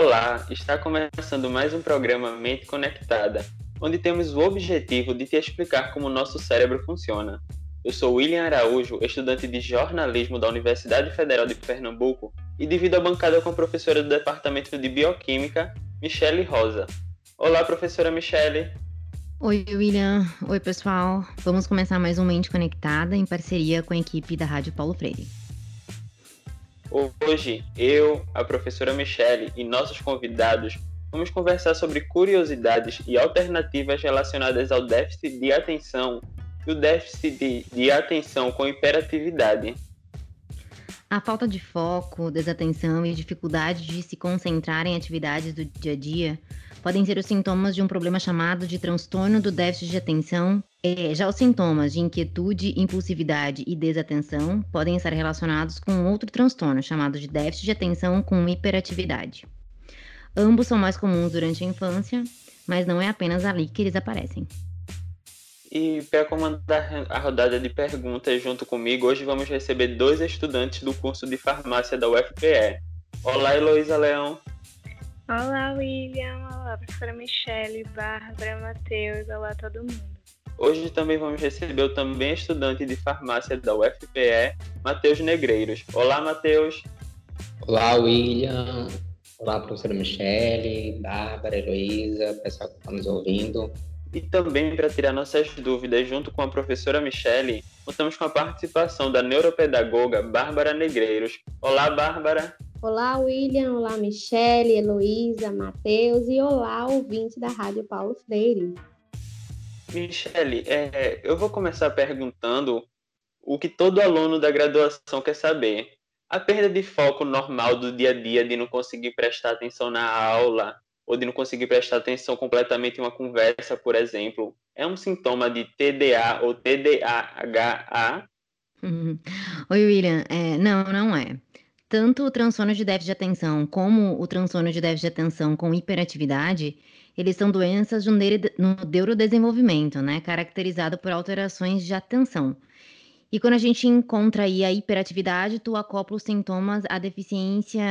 Olá, está começando mais um programa Mente Conectada, onde temos o objetivo de te explicar como o nosso cérebro funciona. Eu sou William Araújo, estudante de jornalismo da Universidade Federal de Pernambuco e divido a bancada com a professora do Departamento de Bioquímica, Michele Rosa. Olá, professora Michele. Oi, William. Oi, pessoal. Vamos começar mais um Mente Conectada em parceria com a equipe da Rádio Paulo Freire. Hoje, eu, a professora Michele e nossos convidados vamos conversar sobre curiosidades e alternativas relacionadas ao déficit de atenção e o déficit de, de atenção com hiperatividade. A falta de foco, desatenção e dificuldade de se concentrar em atividades do dia a dia podem ser os sintomas de um problema chamado de transtorno do déficit de atenção. É, já os sintomas de inquietude, impulsividade e desatenção podem estar relacionados com outro transtorno chamado de déficit de atenção com hiperatividade. Ambos são mais comuns durante a infância, mas não é apenas ali que eles aparecem. E para comandar a rodada de perguntas junto comigo, hoje vamos receber dois estudantes do curso de farmácia da UFPE. Olá, Heloísa Leão. Olá, William. Olá, professora Michele, Bárbara, Matheus. Olá, todo mundo. Hoje também vamos receber o também estudante de farmácia da UFPE, Matheus Negreiros. Olá, Matheus. Olá, William. Olá, professora Michele, Bárbara, Heloísa, pessoal que está nos ouvindo. E também para tirar nossas dúvidas junto com a professora Michele, contamos com a participação da neuropedagoga Bárbara Negreiros. Olá, Bárbara. Olá, William. Olá, Michele, Heloísa, Matheus e olá, ouvinte da Rádio Paulo Freire. Michele, é, eu vou começar perguntando o que todo aluno da graduação quer saber. A perda de foco normal do dia a dia, de não conseguir prestar atenção na aula, ou de não conseguir prestar atenção completamente em uma conversa, por exemplo, é um sintoma de TDA ou TDAHA? Oi, William. É, não, não é. Tanto o transtorno de déficit de atenção como o transtorno de déficit de atenção com hiperatividade, eles são doenças no neurodesenvolvimento, né, caracterizado por alterações de atenção. E quando a gente encontra aí a hiperatividade, tu acopla os sintomas à deficiência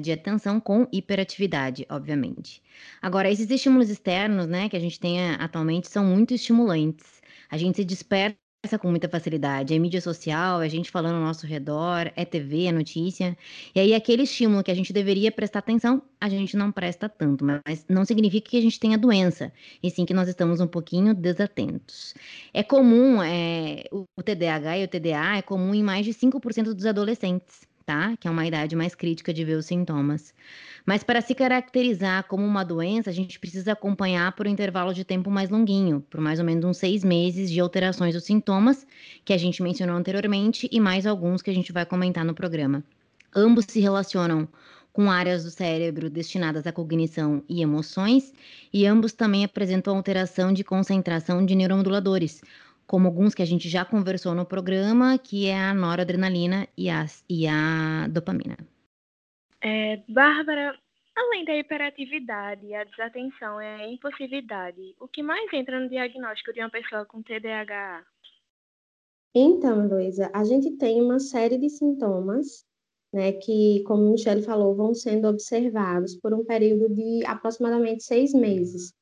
de atenção com hiperatividade, obviamente. Agora, esses estímulos externos, né, que a gente tem atualmente são muito estimulantes. A gente se desperta com muita facilidade. É mídia social, é gente falando ao nosso redor, é TV, é notícia. E aí, aquele estímulo que a gente deveria prestar atenção, a gente não presta tanto. Mas não significa que a gente tenha doença, e sim que nós estamos um pouquinho desatentos. É comum, é, o TDAH e o TDA é comum em mais de 5% dos adolescentes, tá? Que é uma idade mais crítica de ver os sintomas. Mas para se caracterizar como uma doença, a gente precisa acompanhar por um intervalo de tempo mais longuinho, por mais ou menos uns seis meses de alterações dos sintomas, que a gente mencionou anteriormente, e mais alguns que a gente vai comentar no programa. Ambos se relacionam com áreas do cérebro destinadas à cognição e emoções, e ambos também apresentam alteração de concentração de neuromoduladores, como alguns que a gente já conversou no programa, que é a noradrenalina e a, e a dopamina. É, Bárbara, além da hiperatividade, a desatenção e a impulsividade, o que mais entra no diagnóstico de uma pessoa com TDAH? Então, Luísa, a gente tem uma série de sintomas, né, que, como o Michele falou, vão sendo observados por um período de aproximadamente seis meses.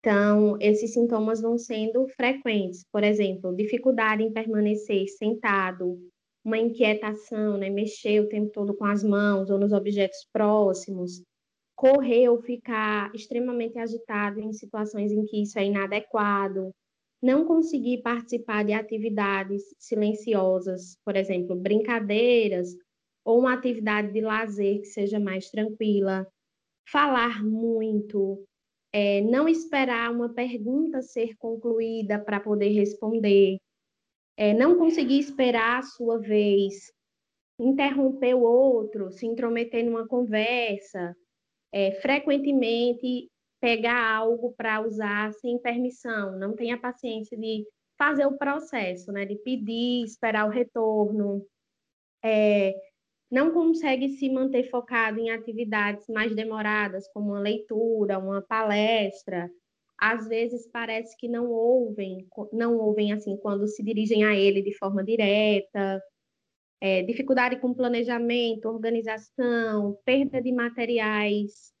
Então, esses sintomas vão sendo frequentes, por exemplo, dificuldade em permanecer sentado, uma inquietação, né? mexer o tempo todo com as mãos ou nos objetos próximos, correr ou ficar extremamente agitado em situações em que isso é inadequado, não conseguir participar de atividades silenciosas, por exemplo, brincadeiras ou uma atividade de lazer que seja mais tranquila, falar muito, é, não esperar uma pergunta ser concluída para poder responder, é, não conseguir esperar a sua vez, interromper o outro, se intrometer numa conversa, é, frequentemente pegar algo para usar sem permissão, não tem a paciência de fazer o processo, né, de pedir, esperar o retorno, é, não consegue se manter focado em atividades mais demoradas, como uma leitura, uma palestra, às vezes parece que não ouvem, não ouvem assim quando se dirigem a ele de forma direta, é, dificuldade com planejamento, organização, perda de materiais.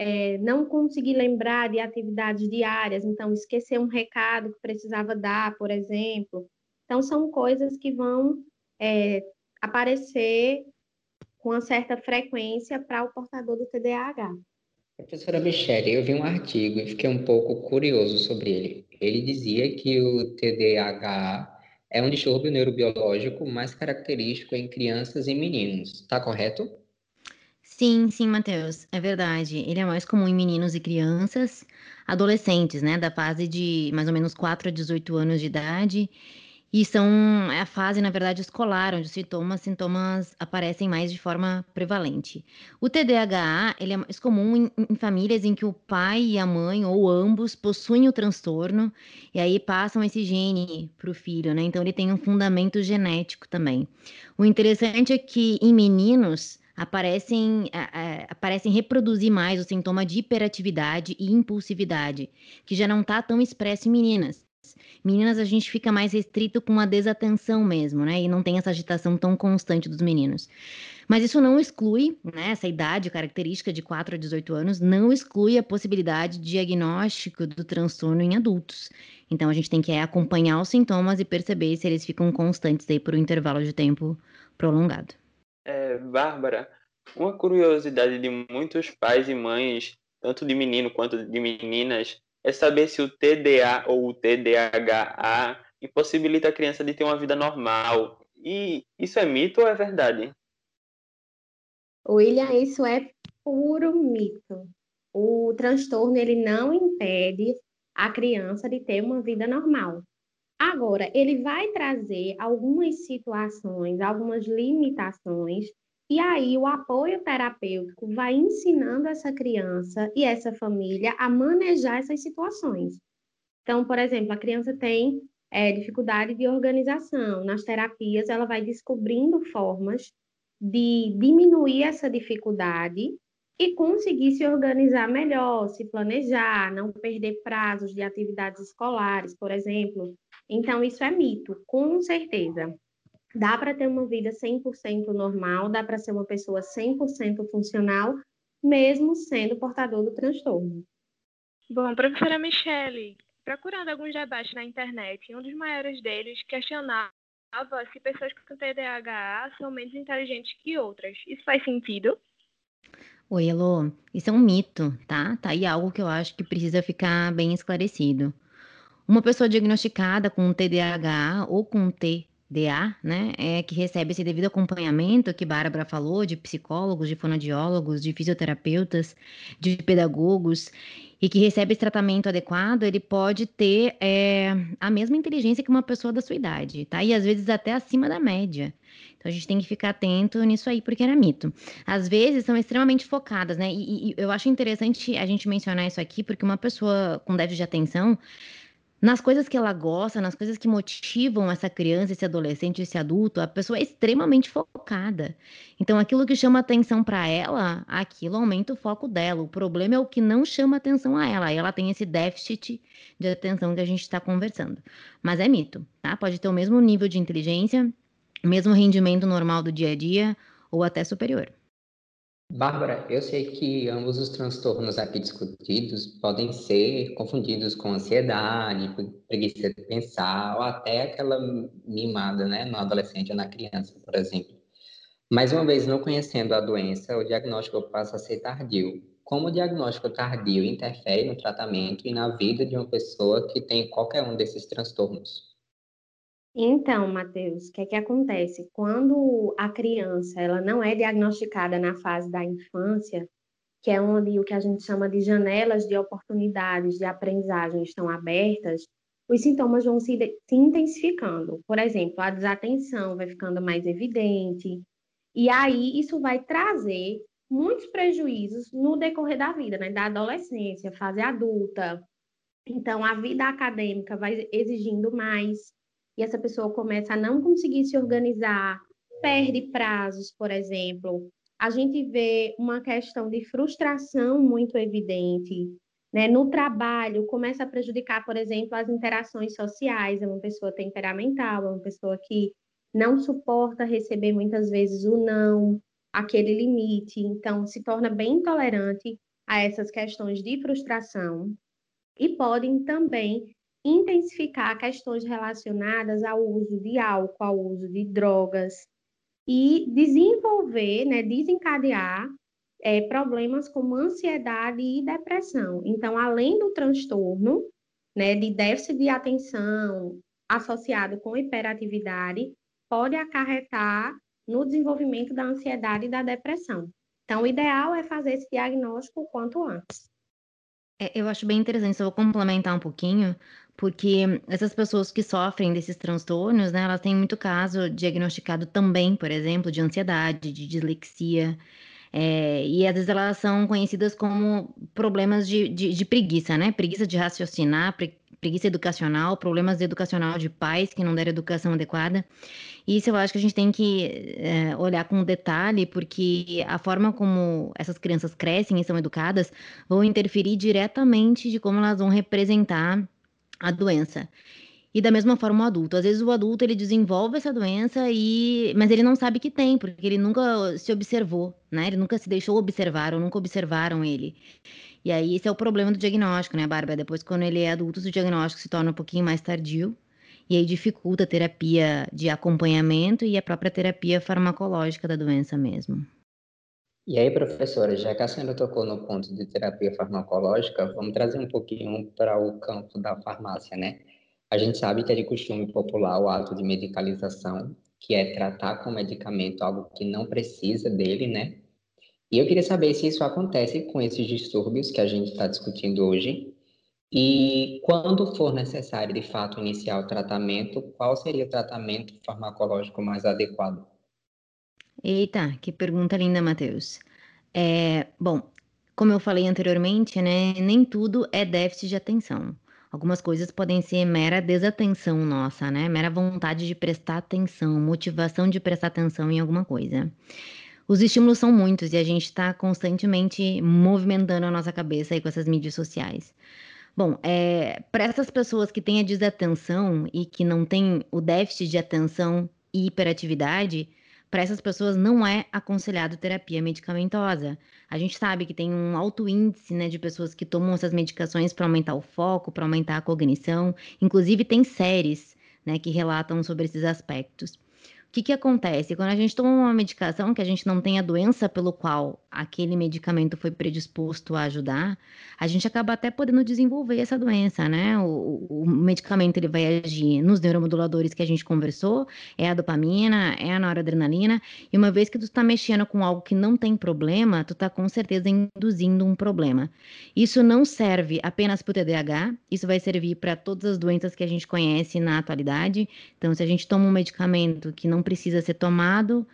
É, não conseguir lembrar de atividades diárias, então esquecer um recado que precisava dar, por exemplo. Então, são coisas que vão é, aparecer com uma certa frequência para o portador do TDAH. Professora Michele, eu vi um artigo e fiquei um pouco curioso sobre ele. Ele dizia que o TDAH é um distúrbio neurobiológico mais característico em crianças e meninos. Está correto? Sim, sim, Matheus, é verdade. Ele é mais comum em meninos e crianças, adolescentes, né, da fase de mais ou menos 4 a 18 anos de idade. E são é a fase, na verdade, escolar, onde os sintomas, sintomas aparecem mais de forma prevalente. O TDAH, ele é mais comum em, em famílias em que o pai e a mãe, ou ambos, possuem o transtorno, e aí passam esse gene para o filho, né? Então ele tem um fundamento genético também. O interessante é que em meninos aparecem, aparecem reproduzir mais o sintoma de hiperatividade e impulsividade, que já não está tão expresso em meninas. Meninas, a gente fica mais restrito com a desatenção mesmo, né? E não tem essa agitação tão constante dos meninos. Mas isso não exclui, né? Essa idade característica de 4 a 18 anos não exclui a possibilidade de diagnóstico do transtorno em adultos. Então a gente tem que é, acompanhar os sintomas e perceber se eles ficam constantes aí por um intervalo de tempo prolongado. É, Bárbara, uma curiosidade de muitos pais e mães, tanto de menino quanto de meninas, é saber se o TDA ou o TDAH impossibilita a criança de ter uma vida normal. E isso é mito ou é verdade? William, isso é puro mito. O transtorno ele não impede a criança de ter uma vida normal. Agora, ele vai trazer algumas situações, algumas limitações e aí, o apoio terapêutico vai ensinando essa criança e essa família a manejar essas situações. Então, por exemplo, a criança tem é, dificuldade de organização. Nas terapias, ela vai descobrindo formas de diminuir essa dificuldade e conseguir se organizar melhor, se planejar, não perder prazos de atividades escolares, por exemplo. Então, isso é mito, com certeza. Dá para ter uma vida 100% normal, dá para ser uma pessoa 100% funcional, mesmo sendo portador do transtorno. Bom, professora Michele, procurando alguns debates na internet, um dos maiores deles questionava se pessoas com TDAH são menos inteligentes que outras. Isso faz sentido? Oi, Elô. Isso é um mito, tá? Tá aí algo que eu acho que precisa ficar bem esclarecido. Uma pessoa diagnosticada com TDAH ou com T DA, né, é que recebe esse devido acompanhamento que Bárbara falou, de psicólogos, de fonoaudiólogos, de fisioterapeutas, de pedagogos, e que recebe esse tratamento adequado, ele pode ter é, a mesma inteligência que uma pessoa da sua idade, tá? E às vezes até acima da média. Então a gente tem que ficar atento nisso aí, porque era mito. Às vezes são extremamente focadas, né? E, e eu acho interessante a gente mencionar isso aqui, porque uma pessoa com déficit de atenção nas coisas que ela gosta, nas coisas que motivam essa criança, esse adolescente, esse adulto, a pessoa é extremamente focada. Então, aquilo que chama atenção para ela, aquilo aumenta o foco dela. O problema é o que não chama atenção a ela. Aí ela tem esse déficit de atenção que a gente está conversando. Mas é mito, tá? Pode ter o mesmo nível de inteligência, mesmo rendimento normal do dia a dia ou até superior. Bárbara, eu sei que ambos os transtornos aqui discutidos podem ser confundidos com ansiedade, preguiça de pensar, ou até aquela mimada, né, no adolescente ou na criança, por exemplo. Mas uma vez não conhecendo a doença, o diagnóstico passa a ser tardio. Como o diagnóstico tardio interfere no tratamento e na vida de uma pessoa que tem qualquer um desses transtornos? Então, Matheus, o que é que acontece? Quando a criança ela não é diagnosticada na fase da infância, que é onde o que a gente chama de janelas de oportunidades de aprendizagem estão abertas, os sintomas vão se, se intensificando. Por exemplo, a desatenção vai ficando mais evidente, e aí isso vai trazer muitos prejuízos no decorrer da vida, né? Da adolescência, fase adulta. Então, a vida acadêmica vai exigindo mais, e essa pessoa começa a não conseguir se organizar, perde prazos, por exemplo. A gente vê uma questão de frustração muito evidente. Né? No trabalho, começa a prejudicar, por exemplo, as interações sociais. É uma pessoa temperamental, é uma pessoa que não suporta receber muitas vezes o não, aquele limite. Então, se torna bem intolerante a essas questões de frustração e podem também intensificar questões relacionadas ao uso de álcool, ao uso de drogas e desenvolver, né, desencadear é, problemas como ansiedade e depressão. Então, além do transtorno, né, de déficit de atenção associado com hiperatividade, pode acarretar no desenvolvimento da ansiedade e da depressão. Então, o ideal é fazer esse diagnóstico o quanto antes. É, eu acho bem interessante, só vou complementar um pouquinho, porque essas pessoas que sofrem desses transtornos, né, elas têm muito caso diagnosticado também, por exemplo, de ansiedade, de dislexia, é, e às vezes elas são conhecidas como problemas de, de, de preguiça, né? Preguiça de raciocinar, pre, preguiça educacional, problemas educacional de pais que não deram educação adequada. Isso eu acho que a gente tem que é, olhar com detalhe, porque a forma como essas crianças crescem e são educadas vão interferir diretamente de como elas vão representar a doença. E da mesma forma o adulto. Às vezes o adulto ele desenvolve essa doença e mas ele não sabe que tem, porque ele nunca se observou, né? Ele nunca se deixou observar ou nunca observaram ele. E aí esse é o problema do diagnóstico, né, Bárbara? Depois quando ele é adulto, o diagnóstico se torna um pouquinho mais tardio e aí dificulta a terapia de acompanhamento e a própria terapia farmacológica da doença mesmo. E aí, professora, já que a senhora tocou no ponto de terapia farmacológica, vamos trazer um pouquinho para o campo da farmácia, né? A gente sabe que é de costume popular o ato de medicalização, que é tratar com medicamento algo que não precisa dele, né? E eu queria saber se isso acontece com esses distúrbios que a gente está discutindo hoje. E quando for necessário, de fato, iniciar o tratamento, qual seria o tratamento farmacológico mais adequado? Eita, que pergunta linda, Matheus. É, bom, como eu falei anteriormente, né, nem tudo é déficit de atenção. Algumas coisas podem ser mera desatenção nossa, né? Mera vontade de prestar atenção, motivação de prestar atenção em alguma coisa. Os estímulos são muitos e a gente está constantemente movimentando a nossa cabeça aí com essas mídias sociais. Bom, é, para essas pessoas que têm a desatenção e que não têm o déficit de atenção e hiperatividade, para essas pessoas não é aconselhado terapia medicamentosa. A gente sabe que tem um alto índice né, de pessoas que tomam essas medicações para aumentar o foco, para aumentar a cognição. Inclusive, tem séries né, que relatam sobre esses aspectos. O que, que acontece? Quando a gente toma uma medicação que a gente não tem a doença pelo qual aquele medicamento foi predisposto a ajudar, a gente acaba até podendo desenvolver essa doença, né? O, o medicamento ele vai agir nos neuromoduladores que a gente conversou, é a dopamina, é a noradrenalina, e uma vez que tu está mexendo com algo que não tem problema, tu está com certeza induzindo um problema. Isso não serve apenas para o TDAH, isso vai servir para todas as doenças que a gente conhece na atualidade. Então, se a gente toma um medicamento que não precisa ser tomado,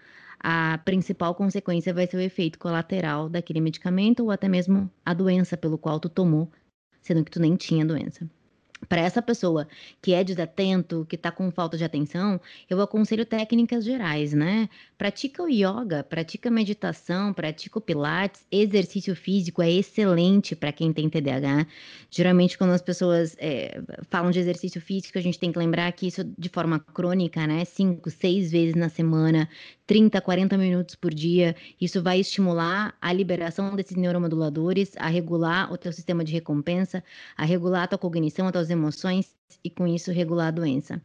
a principal consequência vai ser o efeito colateral daquele medicamento ou até mesmo a doença pelo qual tu tomou, sendo que tu nem tinha doença para essa pessoa que é desatento, que está com falta de atenção, eu aconselho técnicas gerais, né? Pratica o yoga, pratica meditação, pratica o pilates, exercício físico é excelente para quem tem TDAH. Geralmente, quando as pessoas é, falam de exercício físico, a gente tem que lembrar que isso de forma crônica, né? Cinco, seis vezes na semana, 30, 40 minutos por dia. Isso vai estimular a liberação desses neuromoduladores, a regular o teu sistema de recompensa, a regular a tua cognição, as tuas emoções e com isso regular a doença.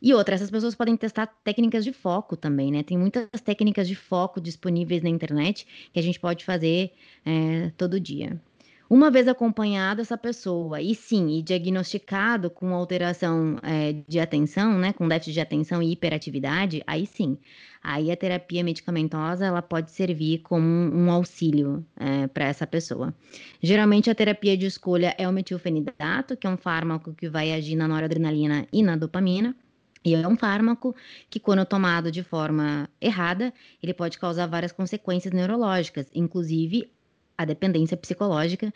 E outra, essas pessoas podem testar técnicas de foco também, né? Tem muitas técnicas de foco disponíveis na internet que a gente pode fazer é, todo dia. Uma vez acompanhado essa pessoa, e sim, e diagnosticado com alteração é, de atenção, né, com déficit de atenção e hiperatividade, aí sim, aí a terapia medicamentosa ela pode servir como um, um auxílio é, para essa pessoa. Geralmente a terapia de escolha é o metilfenidato, que é um fármaco que vai agir na noradrenalina e na dopamina. E é um fármaco que, quando tomado de forma errada, ele pode causar várias consequências neurológicas, inclusive a dependência psicológica,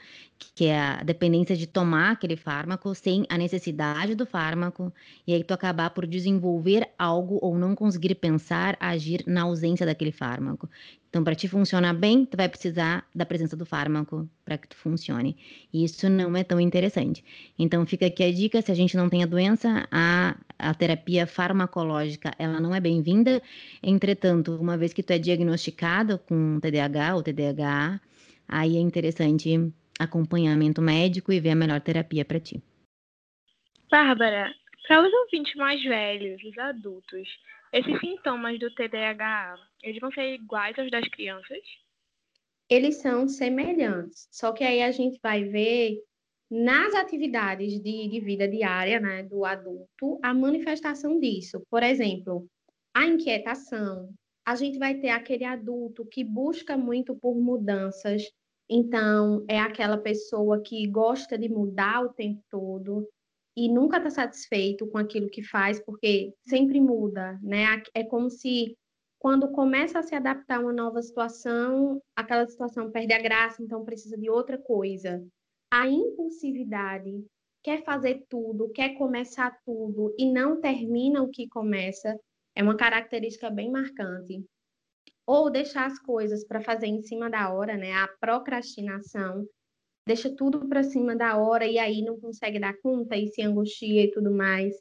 que é a dependência de tomar aquele fármaco sem a necessidade do fármaco, e aí tu acabar por desenvolver algo ou não conseguir pensar, agir na ausência daquele fármaco. Então, para te funcionar bem, tu vai precisar da presença do fármaco para que tu funcione. E isso não é tão interessante. Então, fica aqui a dica: se a gente não tem a doença, a, a terapia farmacológica ela não é bem-vinda. Entretanto, uma vez que tu é diagnosticado com TDAH ou TDAH, aí é interessante acompanhamento médico e ver a melhor terapia para ti. Bárbara, para os ouvintes mais velhos, os adultos, esses sintomas do TDAH, eles vão ser iguais aos das crianças? Eles são semelhantes, só que aí a gente vai ver nas atividades de, de vida diária né, do adulto a manifestação disso. Por exemplo, a inquietação, a gente vai ter aquele adulto que busca muito por mudanças, então é aquela pessoa que gosta de mudar o tempo todo e nunca está satisfeito com aquilo que faz, porque sempre muda, né? É como se quando começa a se adaptar a uma nova situação, aquela situação perde a graça, então precisa de outra coisa. A impulsividade quer fazer tudo, quer começar tudo e não termina o que começa, é uma característica bem marcante. Ou deixar as coisas para fazer em cima da hora, né? A procrastinação. Deixa tudo para cima da hora e aí não consegue dar conta e se angustia e tudo mais.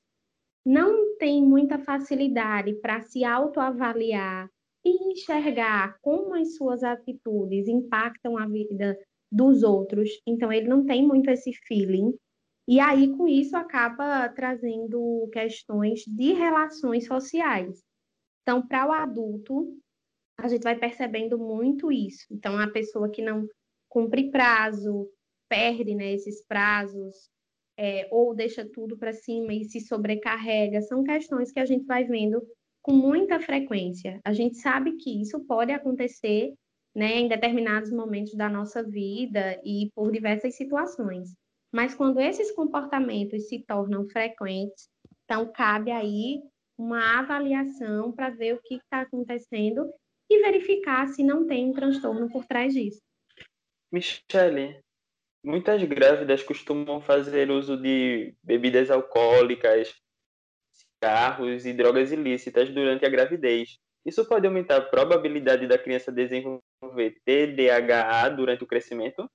Não tem muita facilidade para se autoavaliar e enxergar como as suas atitudes impactam a vida dos outros. Então, ele não tem muito esse feeling. E aí, com isso, acaba trazendo questões de relações sociais. Então, para o adulto, a gente vai percebendo muito isso. Então, a pessoa que não cumpre prazo, perde né, esses prazos, é, ou deixa tudo para cima e se sobrecarrega, são questões que a gente vai vendo com muita frequência. A gente sabe que isso pode acontecer né, em determinados momentos da nossa vida e por diversas situações. Mas quando esses comportamentos se tornam frequentes, então cabe aí uma avaliação para ver o que está acontecendo e verificar se não tem um transtorno por trás disso. Michele, muitas grávidas costumam fazer uso de bebidas alcoólicas, cigarros e drogas ilícitas durante a gravidez. Isso pode aumentar a probabilidade da criança desenvolver TDAH durante o crescimento?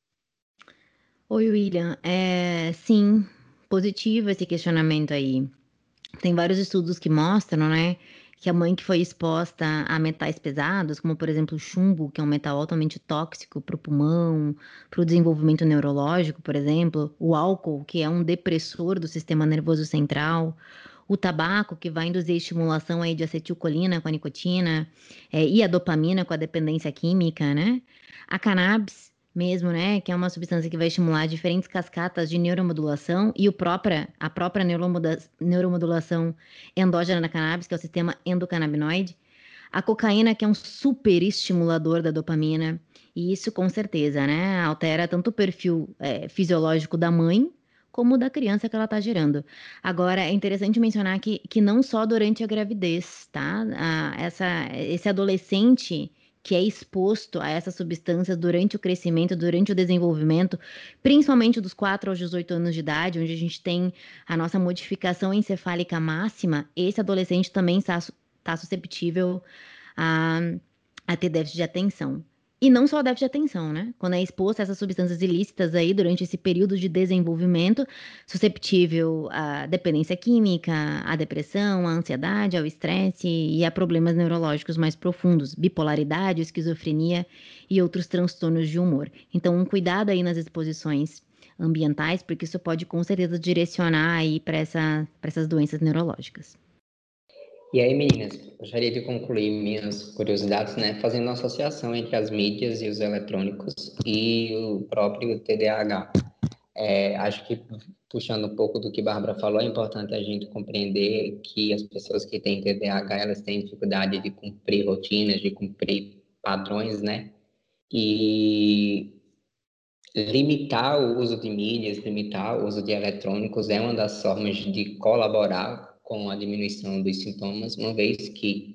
Oi, William. É, sim, positivo esse questionamento aí. Tem vários estudos que mostram, né, que a mãe que foi exposta a metais pesados, como por exemplo o chumbo, que é um metal altamente tóxico para o pulmão, para o desenvolvimento neurológico, por exemplo, o álcool, que é um depressor do sistema nervoso central, o tabaco, que vai induzir estimulação aí de acetilcolina com a nicotina, é, e a dopamina com a dependência química, né? A cannabis, mesmo, né? Que é uma substância que vai estimular diferentes cascatas de neuromodulação e o própria, a própria neuromodulação endógena da cannabis, que é o sistema endocannabinoide. A cocaína, que é um super estimulador da dopamina, e isso com certeza, né? Altera tanto o perfil é, fisiológico da mãe como da criança que ela está gerando. Agora, é interessante mencionar que, que não só durante a gravidez, tá? A, essa, esse adolescente que é exposto a essas substâncias durante o crescimento, durante o desenvolvimento, principalmente dos 4 aos 18 anos de idade, onde a gente tem a nossa modificação encefálica máxima, esse adolescente também está, está susceptível a, a ter déficit de atenção. E não só déficit de atenção, né? Quando é exposto a essas substâncias ilícitas aí durante esse período de desenvolvimento, susceptível à dependência química, à depressão, à ansiedade, ao estresse e a problemas neurológicos mais profundos, bipolaridade, esquizofrenia e outros transtornos de humor. Então, um cuidado aí nas exposições ambientais, porque isso pode com certeza direcionar aí para essa, essas doenças neurológicas. E aí, meninas, gostaria de concluir minhas curiosidades, né, fazendo uma associação entre as mídias e os eletrônicos e o próprio TDAH. É, acho que, puxando um pouco do que a Bárbara falou, é importante a gente compreender que as pessoas que têm TDAH, elas têm dificuldade de cumprir rotinas, de cumprir padrões, né? E limitar o uso de mídias, limitar o uso de eletrônicos é uma das formas de colaborar com a diminuição dos sintomas, uma vez que,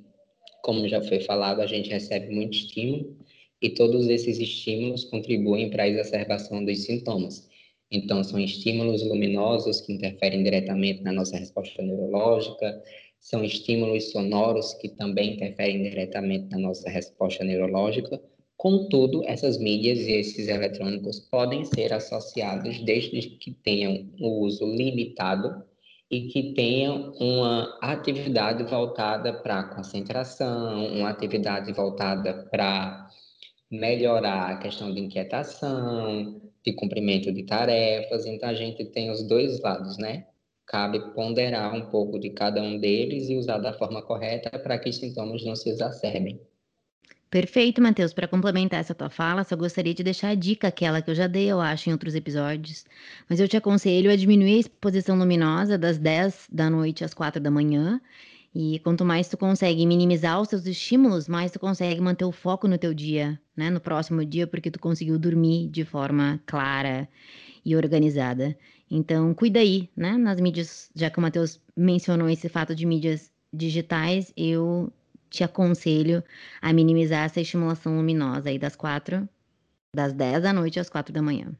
como já foi falado, a gente recebe muito estímulo e todos esses estímulos contribuem para a exacerbação dos sintomas. Então, são estímulos luminosos que interferem diretamente na nossa resposta neurológica, são estímulos sonoros que também interferem diretamente na nossa resposta neurológica. Contudo, essas mídias e esses eletrônicos podem ser associados desde que tenham o uso limitado e que tenham uma atividade voltada para concentração, uma atividade voltada para melhorar a questão de inquietação, de cumprimento de tarefas. Então, a gente tem os dois lados, né? Cabe ponderar um pouco de cada um deles e usar da forma correta para que os sintomas não se exacerbem. Perfeito, Matheus. Para complementar essa tua fala, só gostaria de deixar a dica aquela que eu já dei, eu acho, em outros episódios. Mas eu te aconselho a diminuir a exposição luminosa das 10 da noite às 4 da manhã. E quanto mais tu consegue minimizar os seus estímulos, mais tu consegue manter o foco no teu dia, né? No próximo dia, porque tu conseguiu dormir de forma clara e organizada. Então, cuida aí, né? Nas mídias, já que o Matheus mencionou esse fato de mídias digitais, eu te aconselho a minimizar essa estimulação luminosa aí das quatro, das 10 da noite às quatro da manhã.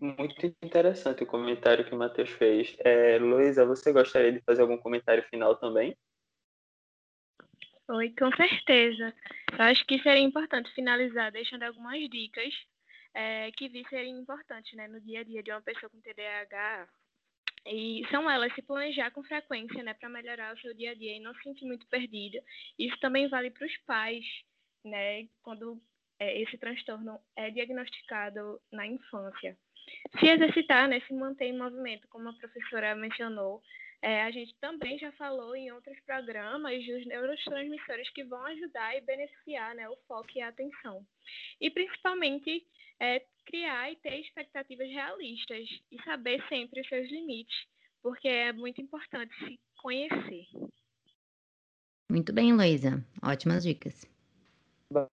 Muito interessante o comentário que o Matheus fez. É, Luísa, você gostaria de fazer algum comentário final também? Oi, com certeza. Eu acho que seria importante finalizar deixando algumas dicas é, que vi serem importantes né, no dia a dia de uma pessoa com TDAH e são elas se planejar com frequência, né, para melhorar o seu dia a dia e não se sentir muito perdida. Isso também vale para os pais, né, quando é, esse transtorno é diagnosticado na infância. Se exercitar, né, se manter em movimento, como a professora mencionou, é, a gente também já falou em outros programas dos neurotransmissores que vão ajudar e beneficiar né, o foco e a atenção. E principalmente é, criar e ter expectativas realistas e saber sempre os seus limites, porque é muito importante se conhecer. Muito bem, Luísa. Ótimas dicas.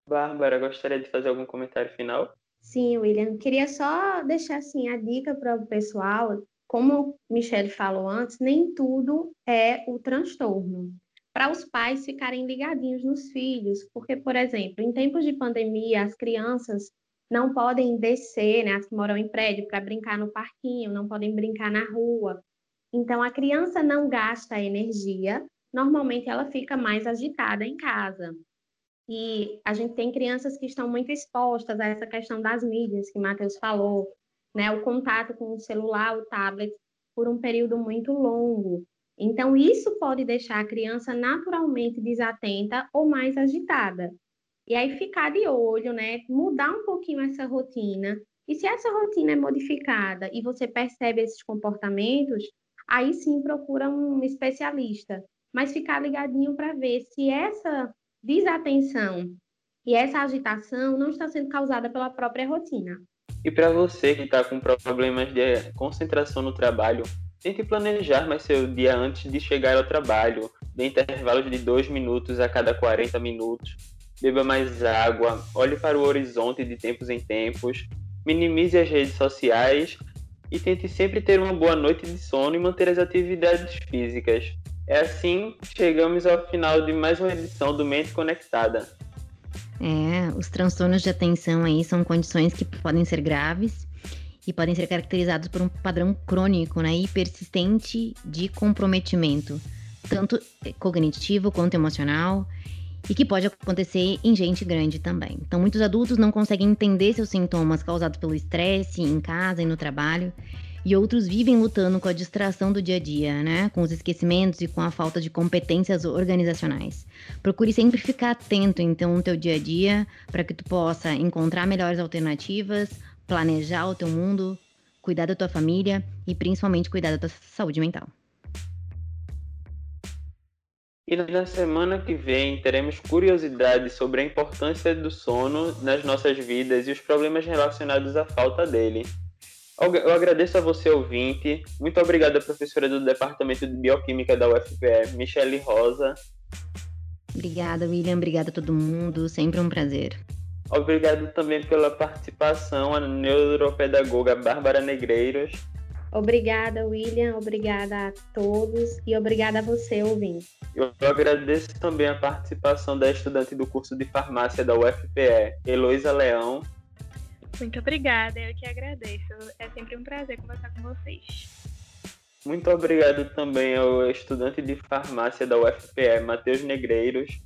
Bárbara, gostaria de fazer algum comentário final? Sim, William. Queria só deixar assim a dica para o pessoal. Como Michelle falou antes, nem tudo é o transtorno. Para os pais ficarem ligadinhos nos filhos, porque, por exemplo, em tempos de pandemia, as crianças não podem descer, né, as que moram em prédio, para brincar no parquinho, não podem brincar na rua. Então, a criança não gasta energia, normalmente ela fica mais agitada em casa. E a gente tem crianças que estão muito expostas a essa questão das mídias, que Matheus falou, né, o contato com o celular, o tablet, por um período muito longo. Então, isso pode deixar a criança naturalmente desatenta ou mais agitada. E aí ficar de olho, né? Mudar um pouquinho essa rotina. E se essa rotina é modificada e você percebe esses comportamentos, aí sim procura um especialista. Mas ficar ligadinho para ver se essa desatenção e essa agitação não está sendo causada pela própria rotina. E para você que está com problemas de concentração no trabalho, tente planejar mais seu dia antes de chegar ao trabalho, de intervalos de 2 minutos a cada 40 minutos. Beba mais água, olhe para o horizonte de tempos em tempos, minimize as redes sociais. E tente sempre ter uma boa noite de sono e manter as atividades físicas. É assim que chegamos ao final de mais uma edição do Mente Conectada. É, os transtornos de atenção aí são condições que podem ser graves e podem ser caracterizados por um padrão crônico né, e persistente de comprometimento, tanto cognitivo quanto emocional, e que pode acontecer em gente grande também. Então, muitos adultos não conseguem entender seus sintomas causados pelo estresse em casa e no trabalho, e outros vivem lutando com a distração do dia a dia, né? Com os esquecimentos e com a falta de competências organizacionais. Procure sempre ficar atento, então, no teu dia a dia, para que tu possa encontrar melhores alternativas, planejar o teu mundo, cuidar da tua família e principalmente cuidar da tua saúde mental. E na semana que vem teremos curiosidades sobre a importância do sono nas nossas vidas e os problemas relacionados à falta dele. Eu agradeço a você, ouvinte. Muito obrigado à professora do Departamento de Bioquímica da UFPE, Michele Rosa. Obrigada, William. Obrigada a todo mundo. Sempre um prazer. Obrigado também pela participação a neuropedagoga Bárbara Negreiros. Obrigada, William. Obrigada a todos e obrigada a você, ouvinte. Eu agradeço também a participação da estudante do curso de farmácia da UFPE, Heloísa Leão. Muito obrigada, eu que agradeço. É sempre um prazer conversar com vocês. Muito obrigado também ao estudante de farmácia da UFPE, Matheus Negreiros.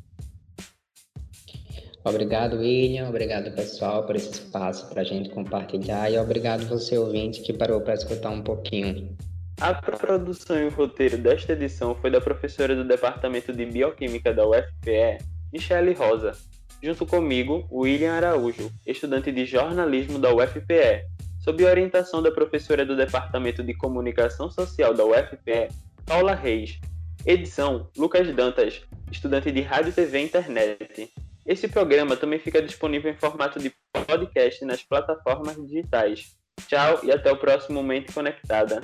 Obrigado, William. Obrigado, pessoal, por esse espaço para a gente compartilhar. E obrigado você, ouvinte, que parou para escutar um pouquinho. A produção e o roteiro desta edição foi da professora do Departamento de Bioquímica da UFPE, Michele Rosa, junto comigo, William Araújo, estudante de jornalismo da UFPE, sob orientação da professora do Departamento de Comunicação Social da UFPE, Paula Reis. Edição: Lucas Dantas, estudante de Rádio, TV e Internet. Esse programa também fica disponível em formato de podcast nas plataformas digitais. Tchau e até o próximo Mente Conectada.